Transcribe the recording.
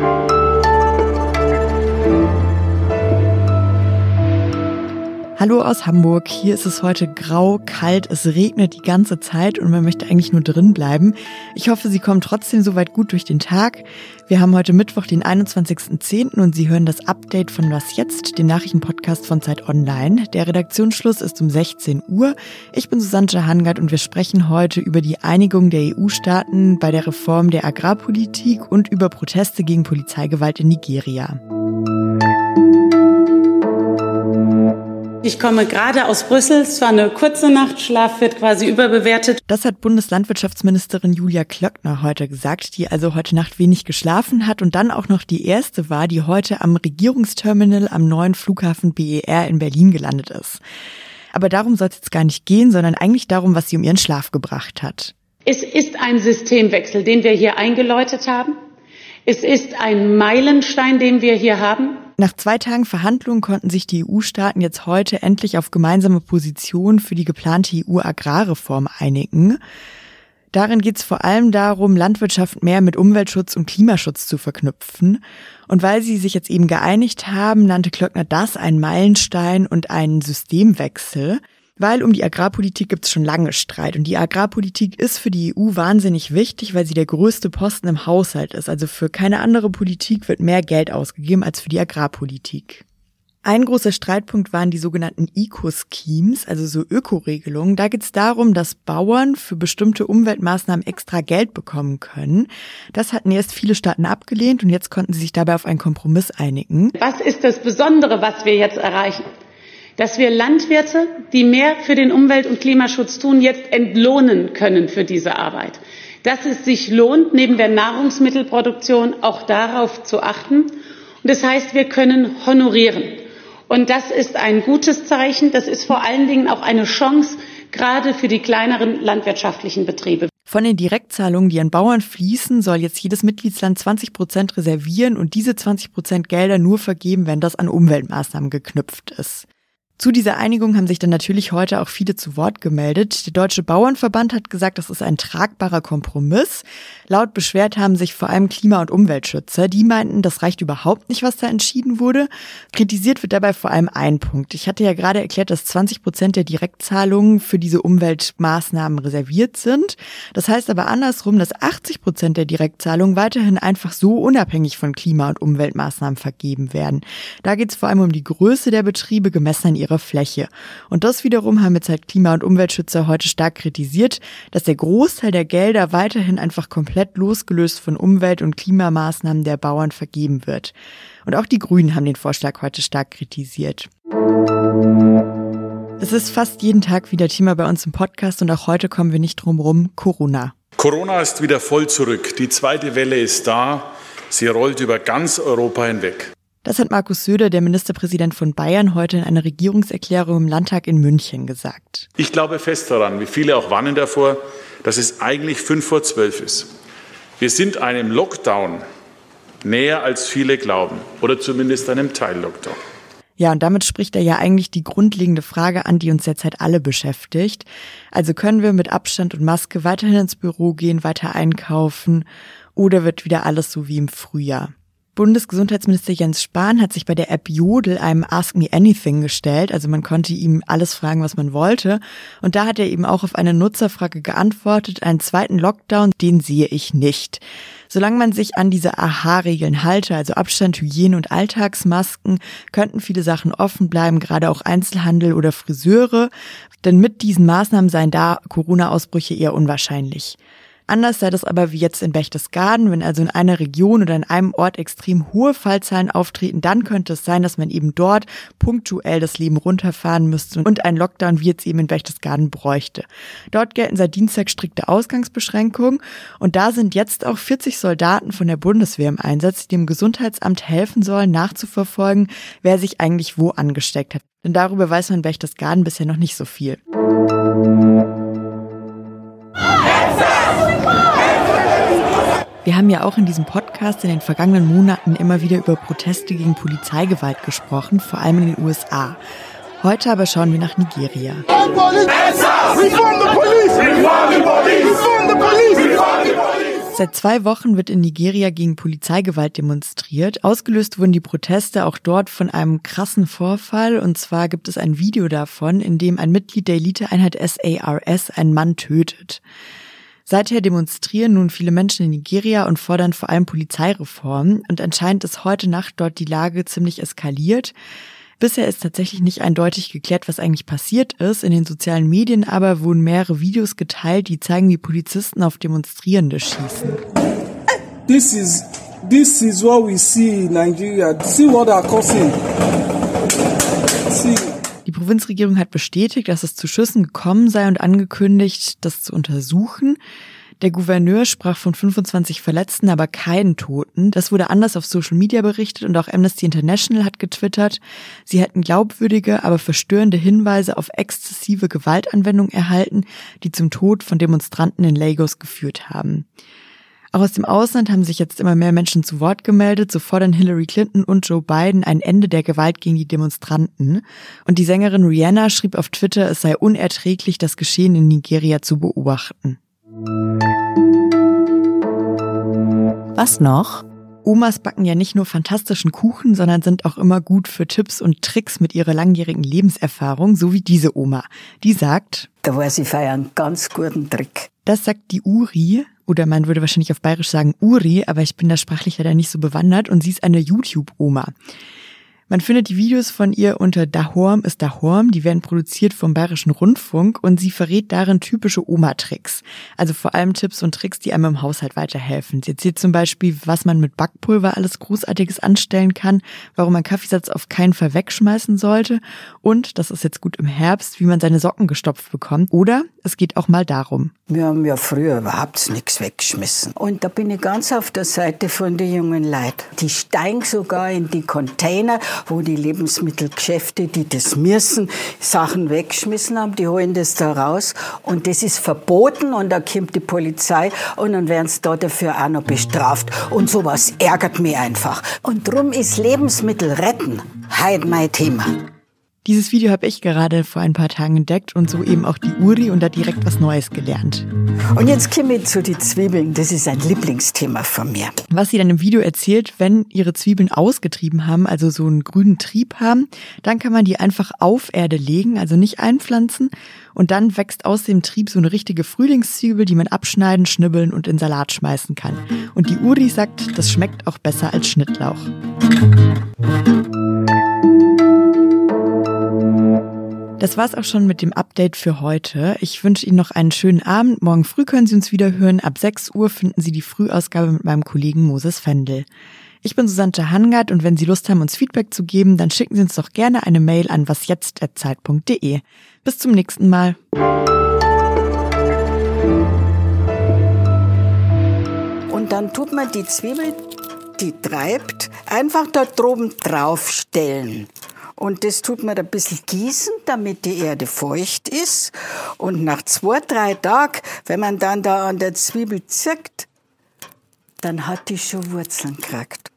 thank you Hallo aus Hamburg. Hier ist es heute grau, kalt, es regnet die ganze Zeit und man möchte eigentlich nur drin bleiben. Ich hoffe, Sie kommen trotzdem soweit gut durch den Tag. Wir haben heute Mittwoch, den 21.10. und Sie hören das Update von Was Jetzt, dem Nachrichtenpodcast von Zeit Online. Der Redaktionsschluss ist um 16 Uhr. Ich bin Susanne Hangard und wir sprechen heute über die Einigung der EU-Staaten bei der Reform der Agrarpolitik und über Proteste gegen Polizeigewalt in Nigeria. Ich komme gerade aus Brüssel. Es war eine kurze Nacht. Schlaf wird quasi überbewertet. Das hat Bundeslandwirtschaftsministerin Julia Klöckner heute gesagt, die also heute Nacht wenig geschlafen hat und dann auch noch die erste war, die heute am Regierungsterminal am neuen Flughafen BER in Berlin gelandet ist. Aber darum soll es jetzt gar nicht gehen, sondern eigentlich darum, was sie um ihren Schlaf gebracht hat. Es ist ein Systemwechsel, den wir hier eingeläutet haben. Es ist ein Meilenstein, den wir hier haben. Nach zwei Tagen Verhandlungen konnten sich die EU-Staaten jetzt heute endlich auf gemeinsame Positionen für die geplante EU-Agrarreform einigen. Darin geht es vor allem darum, Landwirtschaft mehr mit Umweltschutz und Klimaschutz zu verknüpfen. Und weil sie sich jetzt eben geeinigt haben, nannte Klöckner das einen Meilenstein und einen Systemwechsel. Weil um die Agrarpolitik gibt es schon lange Streit. Und die Agrarpolitik ist für die EU wahnsinnig wichtig, weil sie der größte Posten im Haushalt ist. Also für keine andere Politik wird mehr Geld ausgegeben als für die Agrarpolitik. Ein großer Streitpunkt waren die sogenannten Eco-Schemes, also so Ökoregelungen. Da geht es darum, dass Bauern für bestimmte Umweltmaßnahmen extra Geld bekommen können. Das hatten erst viele Staaten abgelehnt und jetzt konnten sie sich dabei auf einen Kompromiss einigen. Was ist das Besondere, was wir jetzt erreichen? Dass wir Landwirte, die mehr für den Umwelt- und Klimaschutz tun, jetzt entlohnen können für diese Arbeit. Dass es sich lohnt, neben der Nahrungsmittelproduktion auch darauf zu achten. Und das heißt, wir können honorieren. Und das ist ein gutes Zeichen. Das ist vor allen Dingen auch eine Chance, gerade für die kleineren landwirtschaftlichen Betriebe. Von den Direktzahlungen, die an Bauern fließen, soll jetzt jedes Mitgliedsland 20 Prozent reservieren und diese 20 Prozent Gelder nur vergeben, wenn das an Umweltmaßnahmen geknüpft ist. Zu dieser Einigung haben sich dann natürlich heute auch viele zu Wort gemeldet. Der Deutsche Bauernverband hat gesagt, das ist ein tragbarer Kompromiss. Laut beschwert haben sich vor allem Klima- und Umweltschützer. Die meinten, das reicht überhaupt nicht, was da entschieden wurde. Kritisiert wird dabei vor allem ein Punkt. Ich hatte ja gerade erklärt, dass 20 Prozent der Direktzahlungen für diese Umweltmaßnahmen reserviert sind. Das heißt aber andersrum, dass 80 Prozent der Direktzahlungen weiterhin einfach so unabhängig von Klima- und Umweltmaßnahmen vergeben werden. Da geht es vor allem um die Größe der Betriebe gemessen an ihrer Fläche. Und das wiederum haben jetzt halt Klima- und Umweltschützer heute stark kritisiert, dass der Großteil der Gelder weiterhin einfach komplett losgelöst von Umwelt- und Klimamaßnahmen der Bauern vergeben wird. Und auch die Grünen haben den Vorschlag heute stark kritisiert. Es ist fast jeden Tag wieder Thema bei uns im Podcast und auch heute kommen wir nicht drum rum, Corona. Corona ist wieder voll zurück. Die zweite Welle ist da. Sie rollt über ganz Europa hinweg. Das hat Markus Söder, der Ministerpräsident von Bayern, heute in einer Regierungserklärung im Landtag in München gesagt. Ich glaube fest daran, wie viele auch warnen davor, dass es eigentlich fünf vor zwölf ist. Wir sind einem Lockdown näher als viele glauben oder zumindest einem Teil-Lockdown. Ja, und damit spricht er ja eigentlich die grundlegende Frage an, die uns derzeit alle beschäftigt. Also können wir mit Abstand und Maske weiterhin ins Büro gehen, weiter einkaufen oder wird wieder alles so wie im Frühjahr? Bundesgesundheitsminister Jens Spahn hat sich bei der App Jodel einem Ask Me Anything gestellt. Also man konnte ihm alles fragen, was man wollte. Und da hat er eben auch auf eine Nutzerfrage geantwortet, einen zweiten Lockdown, den sehe ich nicht. Solange man sich an diese AHA-Regeln halte, also Abstand, Hygiene und Alltagsmasken, könnten viele Sachen offen bleiben, gerade auch Einzelhandel oder Friseure. Denn mit diesen Maßnahmen seien da Corona-Ausbrüche eher unwahrscheinlich. Anders sei das aber wie jetzt in Berchtesgaden, wenn also in einer Region oder in einem Ort extrem hohe Fallzahlen auftreten, dann könnte es sein, dass man eben dort punktuell das Leben runterfahren müsste und ein Lockdown wie jetzt eben in Berchtesgaden bräuchte. Dort gelten seit Dienstag strikte Ausgangsbeschränkungen und da sind jetzt auch 40 Soldaten von der Bundeswehr im Einsatz, die dem Gesundheitsamt helfen sollen, nachzuverfolgen, wer sich eigentlich wo angesteckt hat. Denn darüber weiß man in Berchtesgaden bisher noch nicht so viel. Wir haben ja auch in diesem Podcast in den vergangenen Monaten immer wieder über Proteste gegen Polizeigewalt gesprochen, vor allem in den USA. Heute aber schauen wir nach Nigeria. Seit zwei Wochen wird in Nigeria gegen Polizeigewalt demonstriert. Ausgelöst wurden die Proteste auch dort von einem krassen Vorfall. Und zwar gibt es ein Video davon, in dem ein Mitglied der Eliteeinheit SARS einen Mann tötet. Seither demonstrieren nun viele Menschen in Nigeria und fordern vor allem Polizeireformen. Und anscheinend ist heute Nacht dort die Lage ziemlich eskaliert. Bisher ist tatsächlich nicht eindeutig geklärt, was eigentlich passiert ist. In den sozialen Medien aber wurden mehrere Videos geteilt, die zeigen, wie Polizisten auf Demonstrierende schießen. This is this is what we see in Nigeria. See what are causing. See. Die Provinzregierung hat bestätigt, dass es zu Schüssen gekommen sei und angekündigt, das zu untersuchen. Der Gouverneur sprach von 25 Verletzten, aber keinen Toten. Das wurde anders auf Social Media berichtet und auch Amnesty International hat getwittert, sie hätten glaubwürdige, aber verstörende Hinweise auf exzessive Gewaltanwendung erhalten, die zum Tod von Demonstranten in Lagos geführt haben. Auch aus dem Ausland haben sich jetzt immer mehr Menschen zu Wort gemeldet. So fordern Hillary Clinton und Joe Biden ein Ende der Gewalt gegen die Demonstranten. Und die Sängerin Rihanna schrieb auf Twitter, es sei unerträglich, das Geschehen in Nigeria zu beobachten. Was noch? Omas backen ja nicht nur fantastischen Kuchen, sondern sind auch immer gut für Tipps und Tricks mit ihrer langjährigen Lebenserfahrung, so wie diese Oma. Die sagt, da weiß ich für einen ganz guten Trick. Das sagt die Uri, oder man würde wahrscheinlich auf Bayerisch sagen Uri, aber ich bin da sprachlich leider nicht so bewandert und sie ist eine YouTube-Oma. Man findet die Videos von ihr unter Dahorm ist Dahorm, die werden produziert vom Bayerischen Rundfunk und sie verrät darin typische Oma-Tricks. Also vor allem Tipps und Tricks, die einem im Haushalt weiterhelfen. Sie erzählt zum Beispiel, was man mit Backpulver alles Großartiges anstellen kann, warum man Kaffeesatz auf keinen Fall wegschmeißen sollte und, das ist jetzt gut im Herbst, wie man seine Socken gestopft bekommt. Oder es geht auch mal darum. Wir haben ja früher überhaupt nichts weggeschmissen. Und da bin ich ganz auf der Seite von den jungen Leuten. Die steigen sogar in die Container wo die Lebensmittelgeschäfte, die das müssen, Sachen weggeschmissen haben, die holen das da raus und das ist verboten und da kommt die Polizei und dann werden sie da dafür auch noch bestraft und sowas ärgert mich einfach. Und drum ist Lebensmittel retten heute mein Thema. Dieses Video habe ich gerade vor ein paar Tagen entdeckt und so eben auch die Uri und da direkt was Neues gelernt. Und jetzt kommen wir zu den Zwiebeln. Das ist ein Lieblingsthema von mir. Was sie dann im Video erzählt, wenn ihre Zwiebeln ausgetrieben haben, also so einen grünen Trieb haben, dann kann man die einfach auf Erde legen, also nicht einpflanzen. Und dann wächst aus dem Trieb so eine richtige Frühlingszwiebel, die man abschneiden, schnibbeln und in Salat schmeißen kann. Und die Uri sagt, das schmeckt auch besser als Schnittlauch. Das war's auch schon mit dem Update für heute. Ich wünsche Ihnen noch einen schönen Abend. Morgen früh können Sie uns wieder hören. Ab 6 Uhr finden Sie die Frühausgabe mit meinem Kollegen Moses Fendel. Ich bin Susanne Hangard und wenn Sie Lust haben, uns Feedback zu geben, dann schicken Sie uns doch gerne eine Mail an wasjetzt.zeit.de. Bis zum nächsten Mal. Und dann tut man die Zwiebel, die treibt, einfach da droben draufstellen. Und das tut man ein bisschen gießen, damit die Erde feucht ist. Und nach zwei, drei Tagen, wenn man dann da an der Zwiebel zirkt, dann hat die schon Wurzeln gekriegt.